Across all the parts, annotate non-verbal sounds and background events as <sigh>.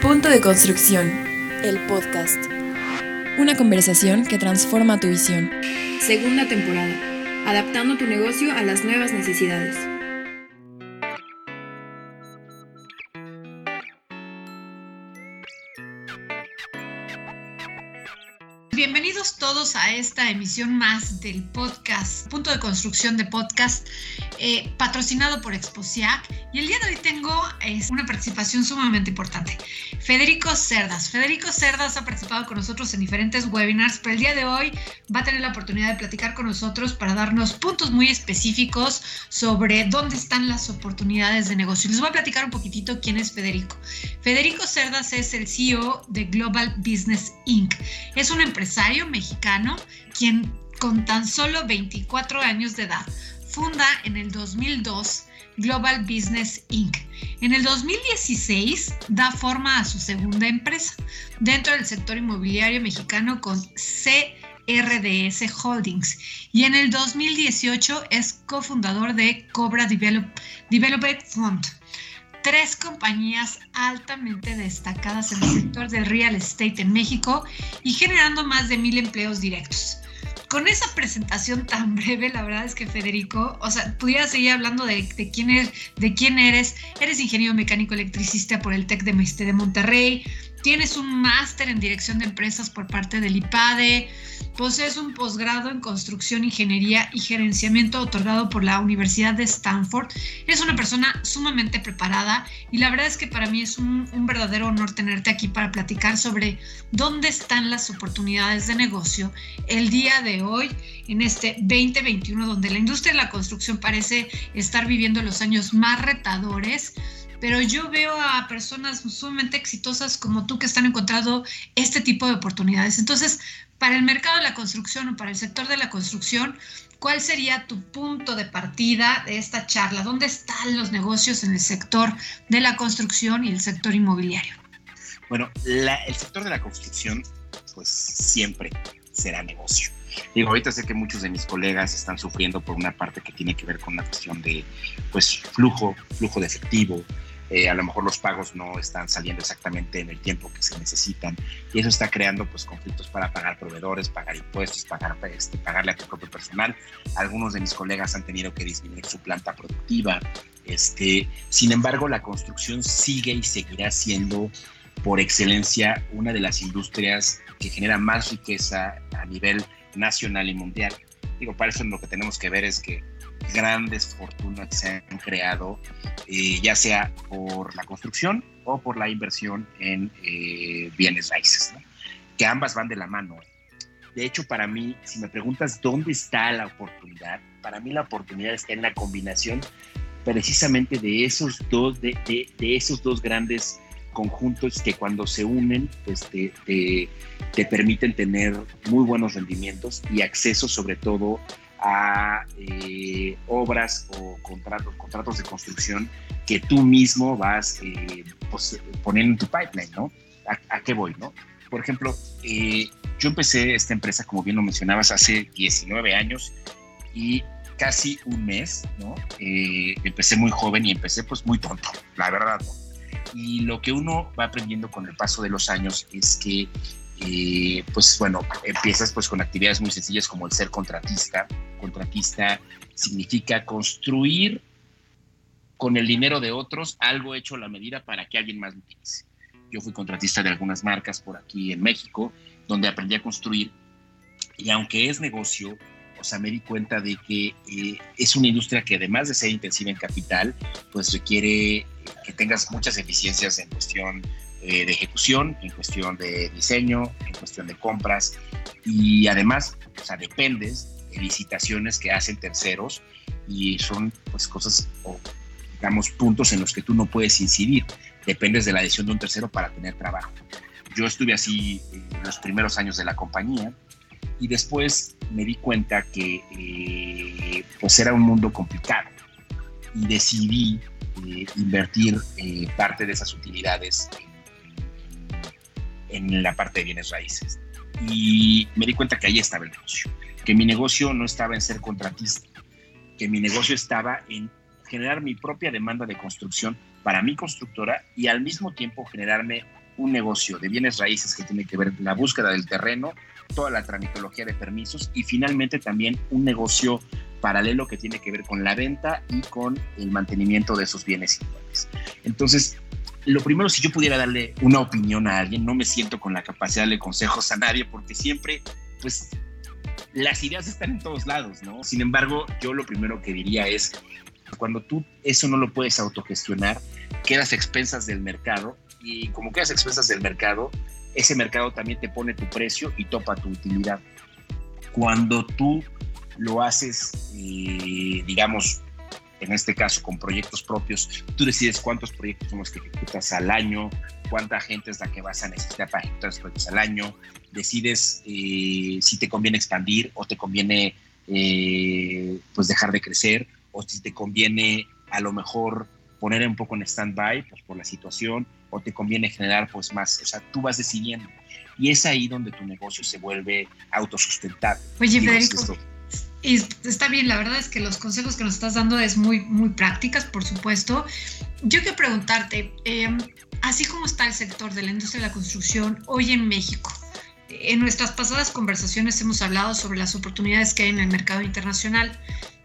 Punto de construcción. El podcast. Una conversación que transforma tu visión. Segunda temporada. Adaptando tu negocio a las nuevas necesidades. Todos a esta emisión más del podcast, punto de construcción de podcast, eh, patrocinado por Exposiac. Y el día de hoy tengo es una participación sumamente importante. Federico Cerdas. Federico Cerdas ha participado con nosotros en diferentes webinars, pero el día de hoy va a tener la oportunidad de platicar con nosotros para darnos puntos muy específicos sobre dónde están las oportunidades de negocio. Les voy a platicar un poquitito quién es Federico. Federico Cerdas es el CEO de Global Business Inc. Es una empresa mexicano quien con tan solo 24 años de edad funda en el 2002 Global Business Inc. En el 2016 da forma a su segunda empresa dentro del sector inmobiliario mexicano con CRDS Holdings y en el 2018 es cofundador de Cobra Develop, Development Fund tres compañías altamente destacadas en el sector del real estate en México y generando más de mil empleos directos. Con esa presentación tan <laughs> breve, la verdad es que Federico, o sea, pudiera seguir hablando de, quién, eres, de quién eres. Eres ingeniero mecánico electricista por el TEC de, de Monterrey, tienes un máster en dirección de empresas por parte del IPADE, Posees un posgrado en construcción, ingeniería y gerenciamiento otorgado por la Universidad de Stanford. Es una persona sumamente preparada y la verdad es que para mí es un, un verdadero honor tenerte aquí para platicar sobre dónde están las oportunidades de negocio el día de hoy en este 2021 donde la industria de la construcción parece estar viviendo los años más retadores pero yo veo a personas sumamente exitosas como tú que están encontrando este tipo de oportunidades. Entonces, para el mercado de la construcción o para el sector de la construcción, ¿cuál sería tu punto de partida de esta charla? ¿Dónde están los negocios en el sector de la construcción y el sector inmobiliario? Bueno, el sector de la construcción, pues siempre será negocio. Digo, ahorita sé que muchos de mis colegas están sufriendo por una parte que tiene que ver con la cuestión de, pues, flujo, flujo de efectivo, eh, a lo mejor los pagos no están saliendo exactamente en el tiempo que se necesitan y eso está creando pues conflictos para pagar proveedores, pagar impuestos, pagar, este, pagarle a tu propio personal. Algunos de mis colegas han tenido que disminuir su planta productiva. Este, sin embargo, la construcción sigue y seguirá siendo por excelencia una de las industrias que genera más riqueza a nivel nacional y mundial. Digo, para eso lo que tenemos que ver es que grandes fortunas que se han creado, eh, ya sea por la construcción o por la inversión en eh, bienes raíces, que ambas van de la mano. De hecho, para mí, si me preguntas dónde está la oportunidad, para mí la oportunidad está en la combinación precisamente de esos dos, de, esos dos grandes conjuntos que cuando se unen, pues te, permiten tener muy buenos rendimientos y acceso sobre todo a eh, obras o contratos, contratos de construcción que tú mismo vas eh, pues, poniendo en tu pipeline, ¿no? ¿A, qué voy, no? Por ejemplo, eh, yo empecé esta empresa, como bien lo mencionabas, hace 19 años y casi un mes, ¿no? empecé muy joven y empecé pues muy tonto, la verdad, ¿no? Y lo que uno va aprendiendo con el paso de los años es que pues bueno, empiezas pues con actividades muy sencillas como el ser contratista. Contratista significa construir con el dinero de otros algo hecho a la medida para que alguien más lo utilice. Yo fui contratista de algunas marcas por aquí en México, donde aprendí a construir y aunque es negocio, o sea, me di cuenta de que eh, es una industria que además de ser intensiva en capital, pues requiere que tengas muchas eficiencias en cuestión eh, de ejecución, en cuestión de diseño, en cuestión de compras y además, o sea, dependes de licitaciones que hacen terceros y son pues cosas o digamos puntos en los que tú no puedes incidir, dependes de la decisión de un tercero para tener trabajo. Yo estuve así en los primeros años de la compañía y después me di cuenta que eh, pues era un mundo complicado y decidí eh, invertir parte de esas utilidades en en la parte de bienes raíces. Y me di cuenta que ahí estaba el negocio, que mi negocio no estaba en ser contratista, que mi negocio estaba en generar mi propia demanda de construcción para mi constructora y al mismo tiempo generarme un negocio de bienes raíces que tiene que ver con la búsqueda del terreno, toda la tramitología de permisos y finalmente también un negocio paralelo que tiene que ver con la venta y con el mantenimiento de esos bienes. Entonces, lo primero, si yo pudiera darle una opinión a alguien, no me siento con la capacidad de darle consejos a nadie porque siempre, pues, las ideas están en todos lados, ¿no? Sin embargo, yo lo primero que diría es, cuando tú eso no lo puedes autogestionar, quedas a expensas del mercado y como quedas a expensas del mercado, ese mercado también te pone tu precio y topa tu utilidad. Cuando tú lo haces, eh, digamos, en este caso con proyectos propios, tú decides cuántos proyectos son los que ejecutas al año, cuánta gente es la que vas a necesitar para ejecutar los proyectos al año, decides eh, si te conviene expandir o te conviene eh, pues dejar de crecer o si te conviene a lo mejor poner un poco en stand-by pues, por la situación o te conviene generar pues más, o sea, tú vas decidiendo. Y es ahí donde tu negocio se vuelve autosustentable. Oye, Federico, y está bien, la verdad es que los consejos que nos estás dando es muy, muy prácticas, por supuesto. Yo quiero preguntarte, em, así como está el sector de la industria de la construcción hoy en México, en nuestras pasadas conversaciones hemos hablado sobre las oportunidades que hay en el mercado internacional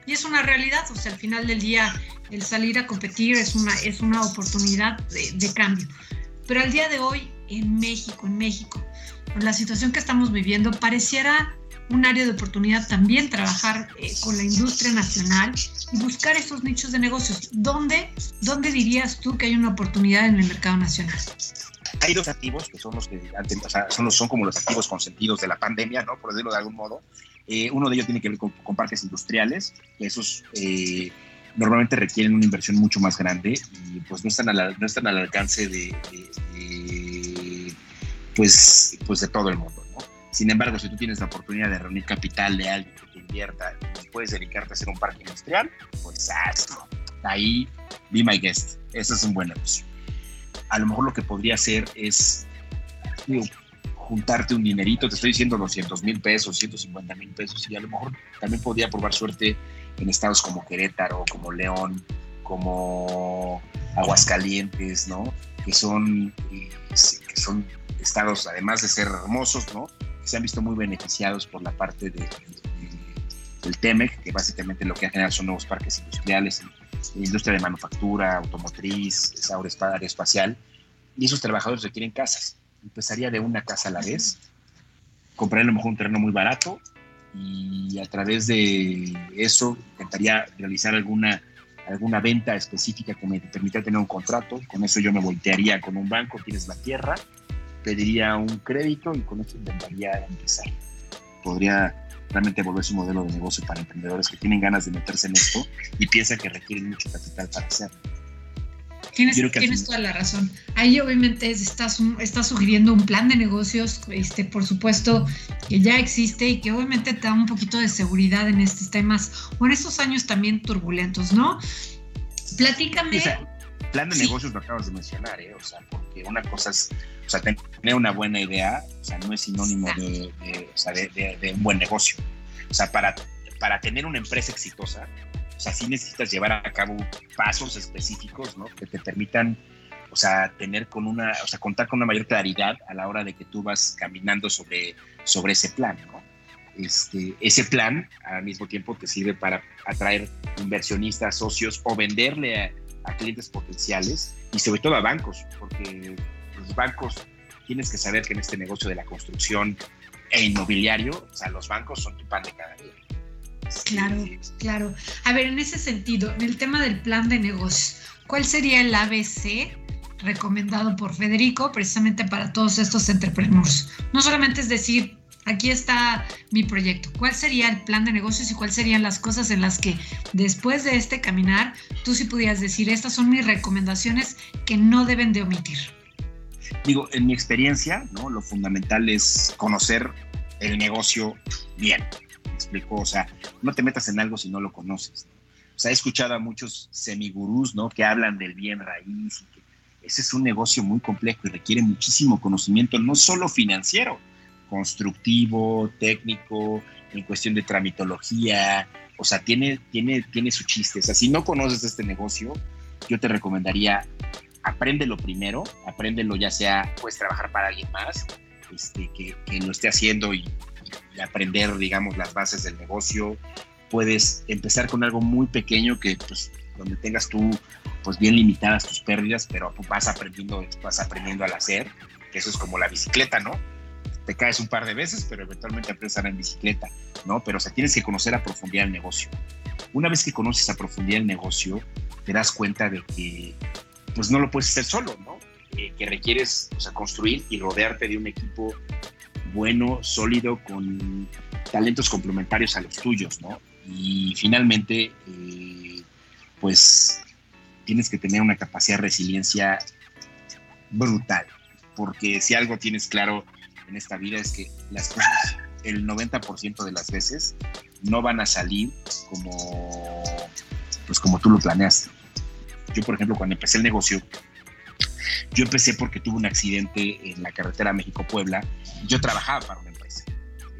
y es una realidad, o sea, al final del día el salir a competir es una, es una oportunidad de, cambio. Pero al día de hoy en México, en México, la situación que estamos viviendo, pareciera un área de oportunidad también trabajar eh, con la industria nacional y buscar esos nichos de negocios. ¿Dónde, ¿Dónde dirías tú que hay una oportunidad en el mercado nacional? Hay dos activos que son los que son, los, son como los activos consentidos de la pandemia, ¿no? por decirlo de algún modo. Eh, uno de ellos tiene que ver con, parques industriales, que esos eh, normalmente requieren una inversión mucho más grande y pues no están, al, no están al alcance de, pues, pues de todo el mundo. Sin embargo, si tú tienes la oportunidad de reunir capital de alguien que te invierta y puedes dedicarte a hacer un parque industrial, pues hazlo. Ahí, be my guest. Ese es un buen negocio. A lo mejor lo que podría hacer es juntarte un dinerito, te estoy diciendo 200 mil pesos, 150 mil pesos, y a lo mejor también podría probar suerte en estados como Querétaro, como León, como Aguascalientes, ¿no? Que son, eh, que son estados, además de ser hermosos, ¿no? Se han visto muy beneficiados por la parte de, del TEMEC, que básicamente lo que ha generado son nuevos parques industriales, industria de manufactura, automotriz, aeroespacial, y esos trabajadores requieren casas. Empezaría de una casa a la vez, compraría a lo mejor un terreno muy barato y a través de eso intentaría realizar alguna, alguna venta específica que me permita tener un contrato. Con eso yo me voltearía con un banco, tienes la tierra, pediría un crédito y con eso intentaría empezar. Podría realmente volverse un modelo de negocio para emprendedores que tienen ganas de meterse en esto y piensan que requieren mucho capital para hacerlo. Tienes, tienes toda la razón. Ahí obviamente estás, estás sugiriendo un plan de negocios, este, por supuesto, que ya existe y que obviamente te da un poquito de seguridad en estos temas o en estos años también turbulentos, ¿no? Platícame. Plan de negocios lo acabas de mencionar, ¿eh? O sea, porque una cosa es o sea, tener una buena idea, o sea, no es sinónimo de, un buen negocio. O sea, para, para tener una empresa exitosa, o sea, sí necesitas llevar a cabo pasos específicos, ¿no? Que te permitan, o sea, tener con una, o sea, contar con una mayor claridad a la hora de que tú vas caminando sobre, sobre ese plan, ¿no? Este, ese plan al mismo tiempo te sirve para atraer inversionistas, socios o venderle a, a clientes potenciales y sobre todo a bancos, porque los bancos, tienes que saber que en este negocio de la construcción e inmobiliario, o sea, los bancos son tu pan de cada día. Claro, claro. A ver, en ese sentido, en el tema del plan de negocios, ¿cuál sería el ABC recomendado por Federico precisamente para todos estos entrepreneurs? No solamente es decir, aquí está mi proyecto. ¿Cuál sería el plan de negocios y cuáles serían las cosas en las que después de este caminar tú sí pudieras decir, estas son mis recomendaciones que no deben de omitir? Digo, en mi experiencia, ¿no? Lo fundamental es conocer el negocio bien. ¿Me explico? O sea, no te metas en algo si no lo conoces. O sea, he escuchado a muchos semigurús, ¿no? Que hablan del bien raíz y que ese es un negocio muy complejo y requiere muchísimo conocimiento, no solo financiero, constructivo, técnico, en cuestión de tramitología, o sea, tiene, tiene, tiene su chiste. O sea, si no conoces este negocio, yo te recomendaría apréndelo primero, apréndelo ya sea, puedes trabajar para alguien más, este, que, que lo esté haciendo y, y aprender, digamos, las bases del negocio. Puedes empezar con algo muy pequeño que, pues, donde tengas tú, pues, bien limitadas tus pérdidas, pero vas aprendiendo, vas aprendiendo al hacer, que eso es como la bicicleta, ¿no? Te caes un par de veces, pero eventualmente aprendes a andar en bicicleta, ¿no? Pero, o sea, tienes que conocer a profundidad el negocio. Una vez que conoces a profundidad el negocio, te das cuenta de que, pues, no lo puedes hacer solo, ¿no? Que requieres, o sea, construir y rodearte de un equipo bueno, sólido, con talentos complementarios a los tuyos, ¿no? Y finalmente, eh, pues tienes que tener una capacidad de resiliencia brutal, porque si algo tienes claro en esta vida es que las cosas, el 90% de las veces, no van a salir como, pues como tú lo planeaste. Yo, por ejemplo, cuando empecé el negocio, yo empecé porque tuve un accidente en la carretera México-Puebla. Yo trabajaba para una empresa.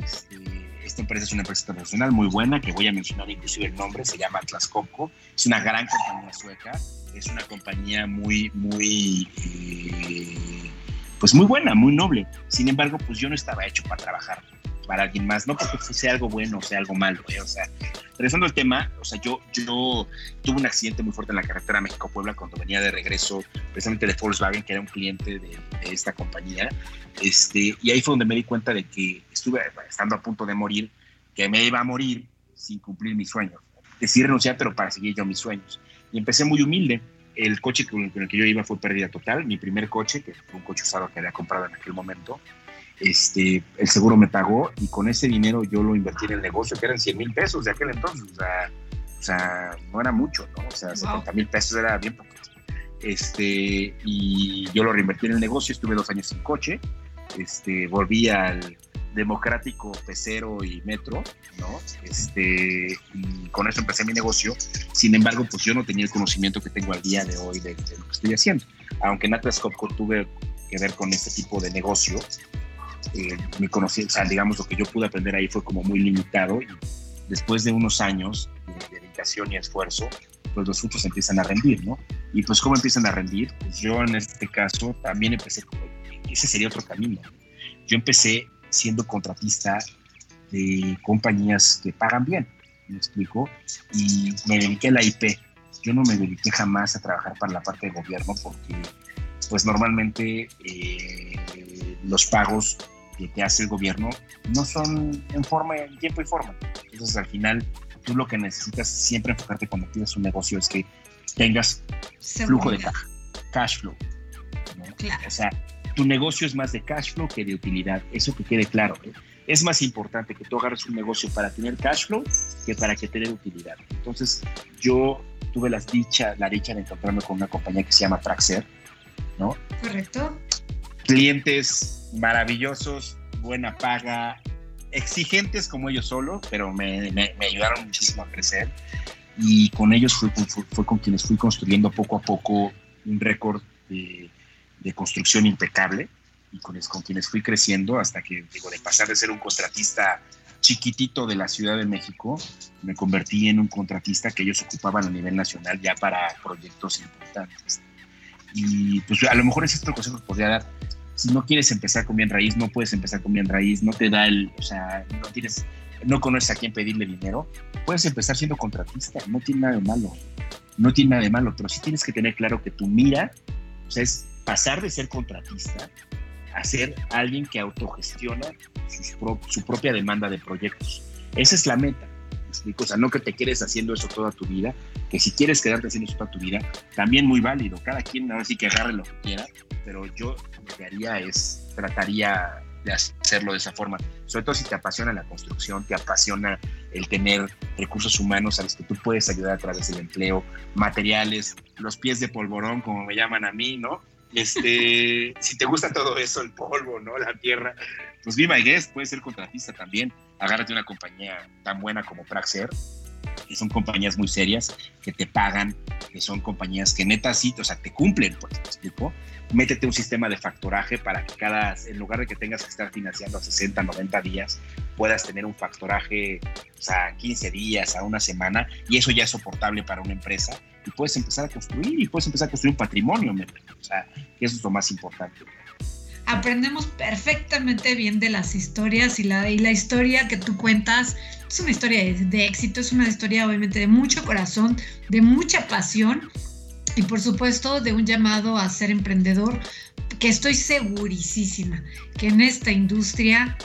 Este, esta empresa es una empresa internacional muy buena, que voy a mencionar inclusive el nombre, se llama Atlas Copco. Es una gran compañía sueca. Es una compañía muy, muy, eh, pues muy buena, muy noble. Sin embargo, pues yo no estaba hecho para trabajar para alguien más, no porque sea algo bueno o sea algo malo, ¿eh? o sea, regresando al tema, o sea, yo, yo tuve un accidente muy fuerte en la carretera México-Puebla cuando venía de regreso precisamente de Volkswagen, que era un cliente de, de, esta compañía, este, y ahí fue donde me di cuenta de que estuve estando a punto de morir, que me iba a morir sin cumplir mis sueños. Decidí renunciar, pero para seguir yo mis sueños. Y empecé muy humilde. El coche con el que yo iba fue pérdida total. Mi primer coche, que fue un coche usado que había comprado en aquel momento, este, el seguro me pagó y con ese dinero yo lo invertí en el negocio, que eran 100 mil pesos de aquel entonces, o sea, o sea, no era mucho, ¿no? O sea, wow. 70 mil pesos era bien poquito. Este, y yo lo reinvertí en el negocio, estuve dos años sin coche, este, volví al democrático pecero y metro, ¿no? Este, y con eso empecé mi negocio. Sin embargo, pues yo no tenía el conocimiento que tengo al día de hoy de, de lo que estoy haciendo. Aunque en Atlas Copco tuve que ver con este tipo de negocio, eh, mi conocimiento, o sea, digamos, lo que yo pude aprender ahí fue como muy limitado y después de unos años de dedicación y esfuerzo, pues los frutos empiezan a rendir, ¿no? Y pues cómo empiezan a rendir, pues yo en este caso también empecé, ese sería otro camino. Yo empecé siendo contratista de compañías que pagan bien, me explico, y me dediqué a la IP. Yo no me dediqué jamás a trabajar para la parte de gobierno porque pues normalmente eh, los pagos que te hace el gobierno no son en forma, en tiempo y forma. Entonces, al final, tú lo que necesitas siempre enfocarte cuando tienes un negocio es que tengas Seguridad. flujo de caja, cash flow. ¿no? Claro. O sea, tu negocio es más de cash flow que de utilidad. Eso que quede claro. ¿eh? Es más importante que tú agarres un negocio para tener cash flow que para que tener utilidad. Entonces, yo tuve las dicha, la dicha de encontrarme con una compañía que se llama Traxer, ¿no? Correcto. Clientes maravillosos, buena paga, exigentes como ellos solo, pero me, me, me ayudaron muchísimo a crecer. Y con ellos fue, fue, fue, con quienes fui construyendo poco a poco un récord de, de, construcción impecable y con, con, quienes fui creciendo hasta que, digo, de pasar de ser un contratista chiquitito de la Ciudad de México, me convertí en un contratista que ellos ocupaban a nivel nacional ya para proyectos importantes. Y pues a lo mejor ese es otro consejo que podría dar si no quieres empezar con bien raíz, no puedes empezar con bien raíz, no te da el, o sea, no tienes, no conoces a quién pedirle dinero, puedes empezar siendo contratista, no tiene nada de malo, no tiene nada de malo, pero sí tienes que tener claro que tu mira, o sea, es pasar de ser contratista a ser alguien que autogestiona pro, su propia demanda de proyectos. Esa es la meta. explico? O sea, no que te quedes haciendo eso toda tu vida, que si quieres quedarte haciendo eso toda tu vida, también muy válido. Cada quien ahora sí que agarre lo que quiera, pero yo lo que haría es, trataría de hacerlo de esa forma. Sobre todo si te apasiona la construcción, te apasiona el tener recursos humanos a los que tú puedes ayudar a través del empleo, materiales, los pies de polvorón, como me llaman a mí, ¿no? Este, si te gusta todo eso, el polvo, ¿no? La tierra, pues be my guest, puedes ser contratista también. Agárrate una compañía tan buena como Praxair que son compañías muy serias, que te pagan, que son compañías que neta sí, o sea, te cumplen, pues, ¿me explico? Métete un sistema de factoraje para que cada, en lugar de que tengas que estar financiando a 60, 90 días, puedas tener un factoraje o sea, 15 días, a una semana, y eso ya es soportable para una empresa, y puedes empezar a construir, y puedes empezar a construir un patrimonio, o sea, eso es lo más importante aprendemos perfectamente bien de las historias y la, y la historia que tú cuentas es una historia de, éxito, es una historia obviamente de mucho corazón, de mucha pasión y por supuesto de un llamado a ser emprendedor que estoy segurísima que en esta industria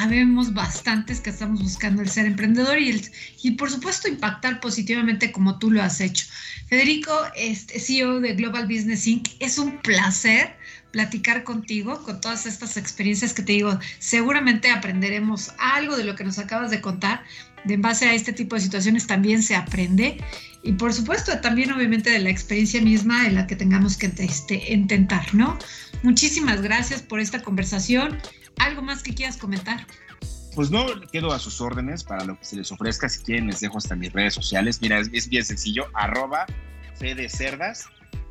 habemos bastantes que estamos buscando el ser emprendedor y, el, y por supuesto impactar positivamente como tú lo has hecho. Federico, este CEO de Global Business Inc., es un placer platicar contigo con todas estas experiencias que te digo, seguramente aprenderemos algo de lo que nos acabas de contar. De en base a este tipo de situaciones también se aprende y por supuesto también obviamente de la experiencia misma en la que tengamos que este, intentar, ¿no? Muchísimas gracias por esta conversación. ¿Algo más que quieras comentar? Pues no, quedo a sus órdenes para lo que se les ofrezca. Si quieren, les dejo hasta mis redes sociales. Mira, es, bien sencillo, arroba Fede Cerdas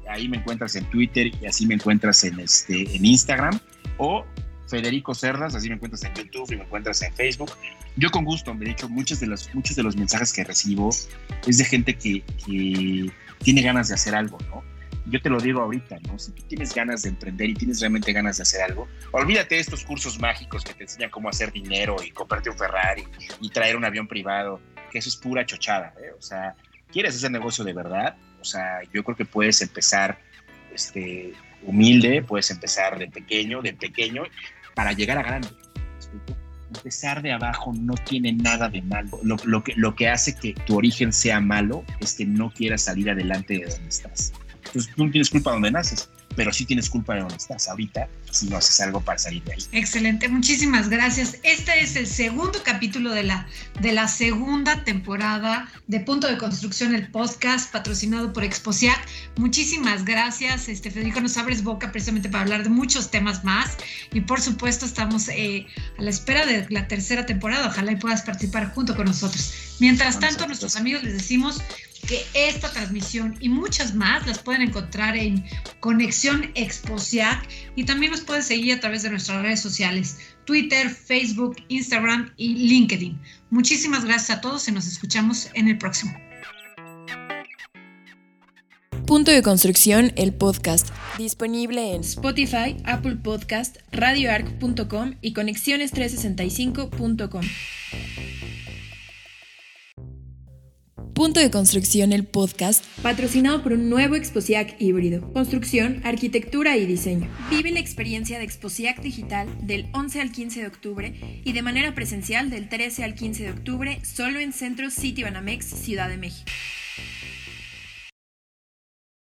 ahí me encuentras en Twitter y así me encuentras en, este, en Instagram, o Federico Cerdas, así me encuentras en YouTube y me encuentras en Facebook. Yo con gusto, me he dicho, muchos de los, muchos de los mensajes que recibo es de gente que, que tiene ganas de hacer algo, ¿no? Yo te lo digo ahorita, ¿no? Si tú tienes ganas de emprender y tienes realmente ganas de hacer algo, olvídate de estos cursos mágicos que te enseñan cómo hacer dinero y comprarte un Ferrari y traer un avión privado, que eso es pura chochada, ¿eh? O sea, ¿quieres hacer negocio de verdad? Sea, yo creo que puedes empezar este, humilde, puedes empezar de pequeño, de pequeño, para llegar a grande. Empezar de abajo no tiene nada de malo. Lo, que, lo que hace que tu origen sea malo es que no quieras salir adelante de donde estás. Entonces tú no tienes culpa donde naces pero sí tienes culpa de donde estás ahorita si no haces algo para salir de ahí. Excelente, muchísimas gracias. Este es el segundo capítulo de la, de la segunda temporada de Punto de Construcción, el podcast patrocinado por Exposiac. Muchísimas gracias, este, Federico, nos abres boca precisamente para hablar de muchos temas más y por supuesto estamos eh, a la espera de la tercera temporada. Ojalá y puedas participar junto con nosotros. Mientras tanto, a nuestros amigos les decimos que esta transmisión y muchas más las pueden encontrar en Conexión Exposiac y también nos pueden seguir a través de nuestras redes sociales, Twitter, Facebook, Instagram y LinkedIn. Muchísimas gracias a todos y nos escuchamos en el próximo. Punto de construcción, el podcast, disponible en Spotify, Apple Podcast, radioarc.com y conexiones365.com. Punto de Construcción, el podcast, patrocinado por un nuevo Exposiac híbrido. Construcción, arquitectura y diseño. Vive la experiencia de Exposiac Digital del 11 al 15 de octubre y de manera presencial del 13 al 15 de octubre solo en Centro City Banamex, Ciudad de México.